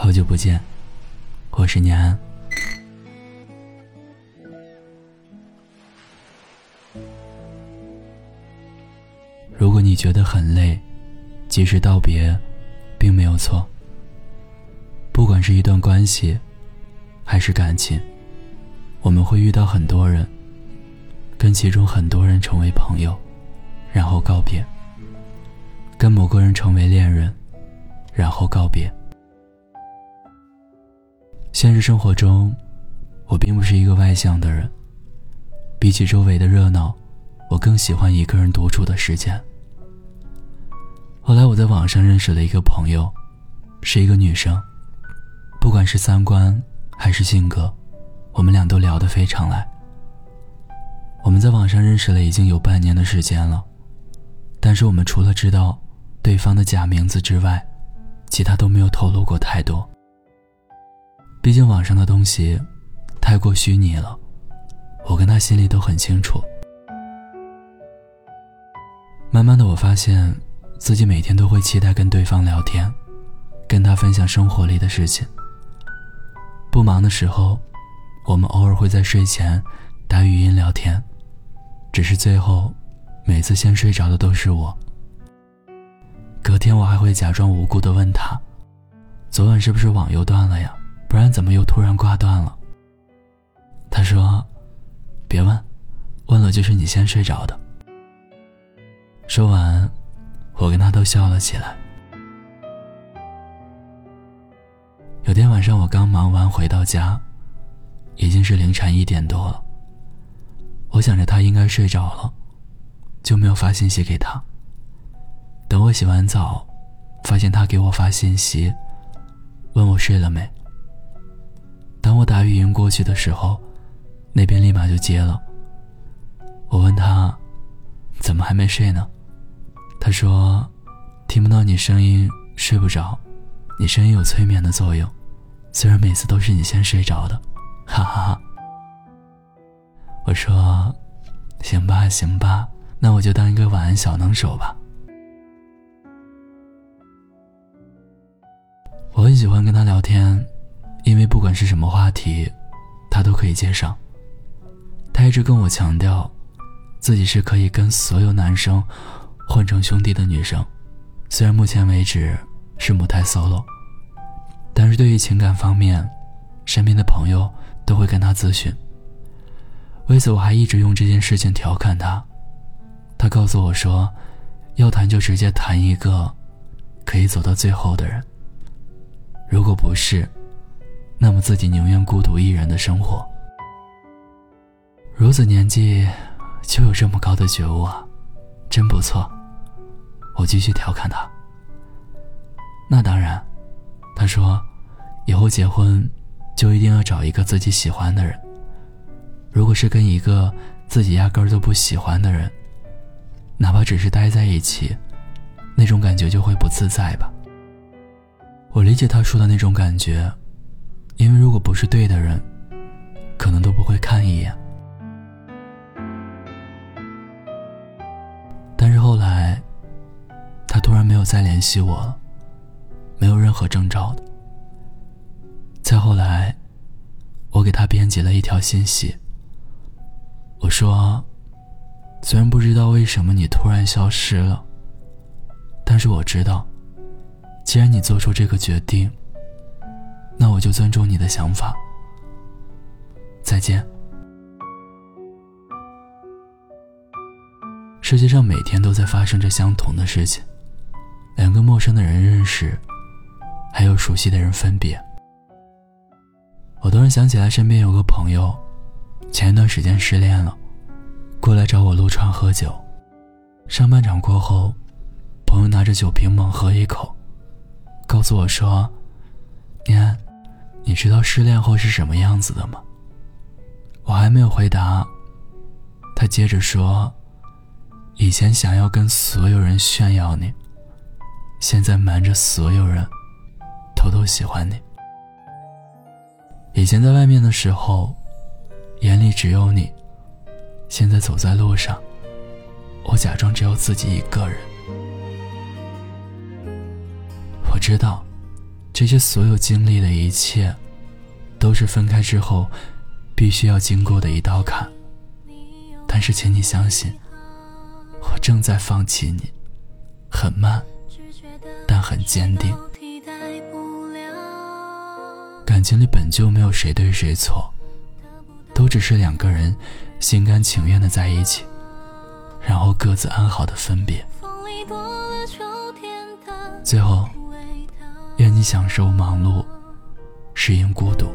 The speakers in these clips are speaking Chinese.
好久不见，我是念安。如果你觉得很累，及时道别，并没有错。不管是一段关系，还是感情，我们会遇到很多人，跟其中很多人成为朋友，然后告别；跟某个人成为恋人，然后告别。现实生活中，我并不是一个外向的人，比起周围的热闹，我更喜欢一个人独处的时间。后来我在网上认识了一个朋友，是一个女生。不管是三观还是性格，我们俩都聊得非常来。我们在网上认识了已经有半年的时间了，但是我们除了知道对方的假名字之外，其他都没有透露过太多。毕竟网上的东西太过虚拟了，我跟他心里都很清楚。慢慢的，我发现。自己每天都会期待跟对方聊天，跟他分享生活里的事情。不忙的时候，我们偶尔会在睡前打语音聊天，只是最后每次先睡着的都是我。隔天我还会假装无辜的问他：“昨晚是不是网又断了呀？不然怎么又突然挂断了？”他说：“别问，问了就是你先睡着的。”说完。我跟他都笑了起来。有天晚上，我刚忙完回到家，已经是凌晨一点多了。我想着他应该睡着了，就没有发信息给他。等我洗完澡，发现他给我发信息，问我睡了没。当我打语音过去的时候，那边立马就接了。我问他，怎么还没睡呢？他说：“听不到你声音，睡不着。你声音有催眠的作用，虽然每次都是你先睡着的。”哈哈哈。我说：“行吧，行吧，那我就当一个晚安小能手吧。”我很喜欢跟他聊天，因为不管是什么话题，他都可以接上。他一直跟我强调，自己是可以跟所有男生。混成兄弟的女生，虽然目前为止是母胎 solo，但是对于情感方面，身边的朋友都会跟他咨询。为此，我还一直用这件事情调侃他。他告诉我说，要谈就直接谈一个可以走到最后的人。如果不是，那么自己宁愿孤独一人的生活。如此年纪就有这么高的觉悟啊，真不错。我继续调侃他。那当然，他说，以后结婚就一定要找一个自己喜欢的人。如果是跟一个自己压根儿都不喜欢的人，哪怕只是待在一起，那种感觉就会不自在吧。我理解他说的那种感觉，因为如果不是对的人，可能都不会看一眼。但是后来。他突然没有再联系我了，没有任何征兆的。再后来，我给他编辑了一条信息。我说：“虽然不知道为什么你突然消失了，但是我知道，既然你做出这个决定，那我就尊重你的想法。再见。”世界上每天都在发生着相同的事情。两个陌生的人认识，还有熟悉的人分别。我突然想起来，身边有个朋友，前一段时间失恋了，过来找我撸串喝酒。上半场过后，朋友拿着酒瓶猛喝一口，告诉我说：“念，你知道失恋后是什么样子的吗？”我还没有回答，他接着说：“以前想要跟所有人炫耀你。”现在瞒着所有人，偷偷喜欢你。以前在外面的时候，眼里只有你；现在走在路上，我假装只有自己一个人。我知道，这些所有经历的一切，都是分开之后必须要经过的一道坎。但是，请你相信，我正在放弃你，很慢，但很坚定。感情里本就没有谁对谁错，都只是两个人心甘情愿的在一起，然后各自安好的分别。最后，愿你享受忙碌，适应孤独。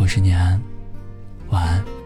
我是念安，晚安。